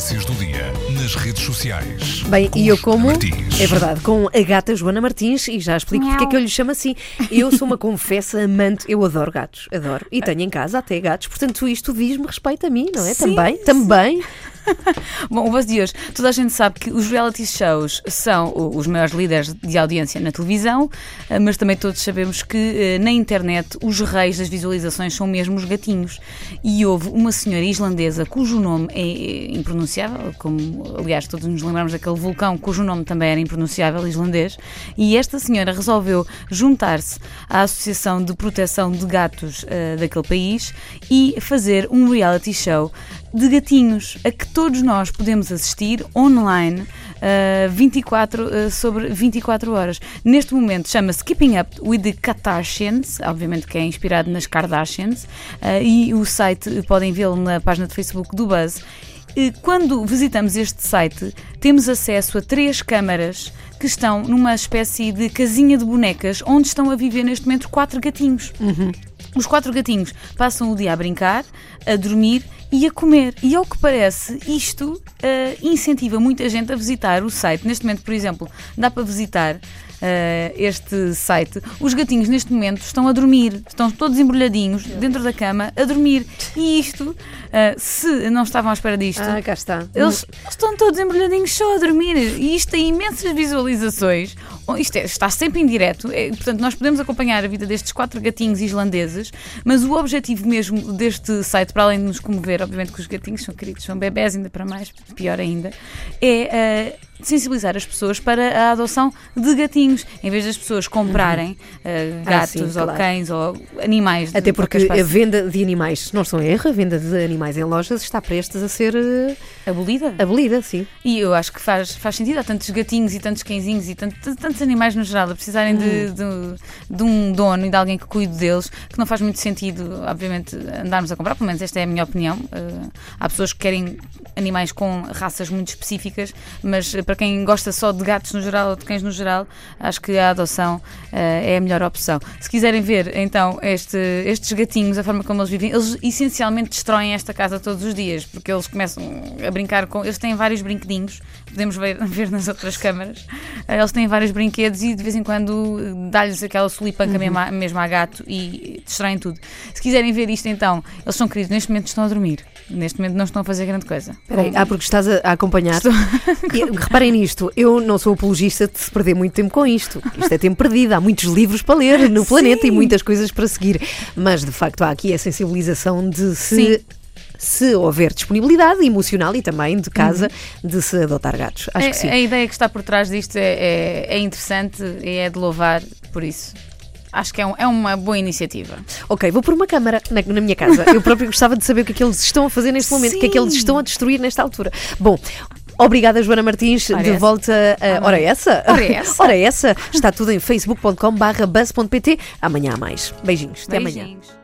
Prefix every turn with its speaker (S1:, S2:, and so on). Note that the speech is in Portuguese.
S1: Tendências do dia nas redes sociais.
S2: Bem,
S1: Com
S2: e eu
S1: Joana
S2: como,
S1: Martins.
S2: é verdade, com a gata Joana Martins e já explico porque é que eu lhe chamo assim. Eu sou uma confessa amante, eu adoro gatos, adoro. E tenho em casa até gatos, portanto isto diz-me respeito a mim, não é?
S3: Sim,
S2: também,
S3: sim.
S2: também.
S3: Bom, de hoje, toda a gente sabe que os reality shows são os maiores líderes de audiência na televisão, eh, mas também todos sabemos que eh, na internet os reis das visualizações são mesmo os gatinhos. E houve uma senhora islandesa cujo nome é eh, impronunciável, como aliás todos nos lembramos daquele vulcão cujo nome também era impronunciável, islandês, e esta senhora resolveu juntar-se à Associação de Proteção de Gatos eh, daquele país e fazer um reality show de gatinhos a que todos nós podemos assistir online uh, 24 uh, sobre 24 horas. Neste momento chama-se Keeping Up with the Kardashians, obviamente que é inspirado nas Kardashians, uh, e o site podem vê-lo na página de Facebook do Buzz. E Quando visitamos este site, temos acesso a três câmaras que estão numa espécie de casinha de bonecas onde estão a viver neste momento quatro gatinhos. Os quatro gatinhos passam o dia a brincar, a dormir e a comer. E ao que parece, isto eh, incentiva muita gente a visitar o site. Neste momento, por exemplo, dá para visitar eh, este site. Os gatinhos, neste momento, estão a dormir. Estão todos embrulhadinhos dentro da cama a dormir. E isto, eh, se não estavam à espera disto,
S2: Ah, cá está.
S3: eles estão todos embrulhadinhos só a dormir e isto tem imensas visualizações. Isto é- está sempre em direto, é, portanto, nós podemos acompanhar a vida destes quatro gatinhos islandeses, mas o objetivo mesmo deste site, para além de nos comover, obviamente que os gatinhos são queridos, são bebés, ainda para mais, pior ainda, é eh, sensibilizar as pessoas para a adoção de gatinhos, em vez das pessoas comprarem eh,
S2: Ah,
S3: gatos
S2: sim,
S3: ou
S2: claro.
S3: cães ou animais. de
S2: Até porque a venda de animais, se não estou em erro, a venda de animais em lojas está prestes a ser eh,
S3: abolida.
S2: abolida, sim.
S3: E eu acho que faz, faz sentido. Há tantos gatinhos e tantos cãezinhos e tant- tantos animais no geral a precisarem de, de, de um dono e de alguém que cuide deles, que não faz muito sentido, obviamente, andarmos a comprar. Pelo menos esta é a minha opinião. Uh, há pessoas que querem animais com raças muito específicas, mas uh, para quem gosta só de gatos no geral ou de cães no geral, acho que a adoção uh, é a melhor opção. Se quiserem ver, então, este- estes gatinhos, a forma como eles vivem, eles essencialmente destroem esta casa todos os dias, porque eles começam a brincar com. Eles têm vários brinquedinhos, podemos ver, ver nas outras câmaras. Eh, Eles têm vários brinquedos e de vez em quando dá-lhes aquela solipanca mesmo, a, mesmo a gato e destroem tudo. Se quiserem ver isto, então, eles são queridos, neste momento estão a dormir. Neste momento não estão a fazer grande coisa.
S2: Peraí, ah, porque estás a, a acompanhar.
S3: Estou-
S2: E, reparem nisto, eu não sou apologista de se perder muito tempo com isto. Isto é tempo perdido, há muitos livros para ler no planeta e muitas coisas para seguir. Mas de facto há aqui a sensibilização de se.
S3: Sim.
S2: Se houver disponibilidade emocional e também de casa de se adotar gatos. Acho
S3: É-
S2: que sim.
S3: A ideia que está por trás disto é, é- é interessante e é de louvar por isso. Acho que é, um- é uma boa iniciativa.
S2: Ok, vou pôr uma câmara na, na minha casa. Eu próprio gostava de saber o que é que eles estão a fazer neste momento, o que é que eles
S3: Sim.
S2: estão a destruir nesta altura. Bom. Obrigada, Joana Martins.
S3: Ora
S2: de
S3: essa.
S2: volta. Ora essa?
S3: Ora essa.
S2: Ora essa. Está tudo em facebook.com/buzz.pt. Amanhã há mais. Beijinhos. Até amanhã.
S3: Beijinhos.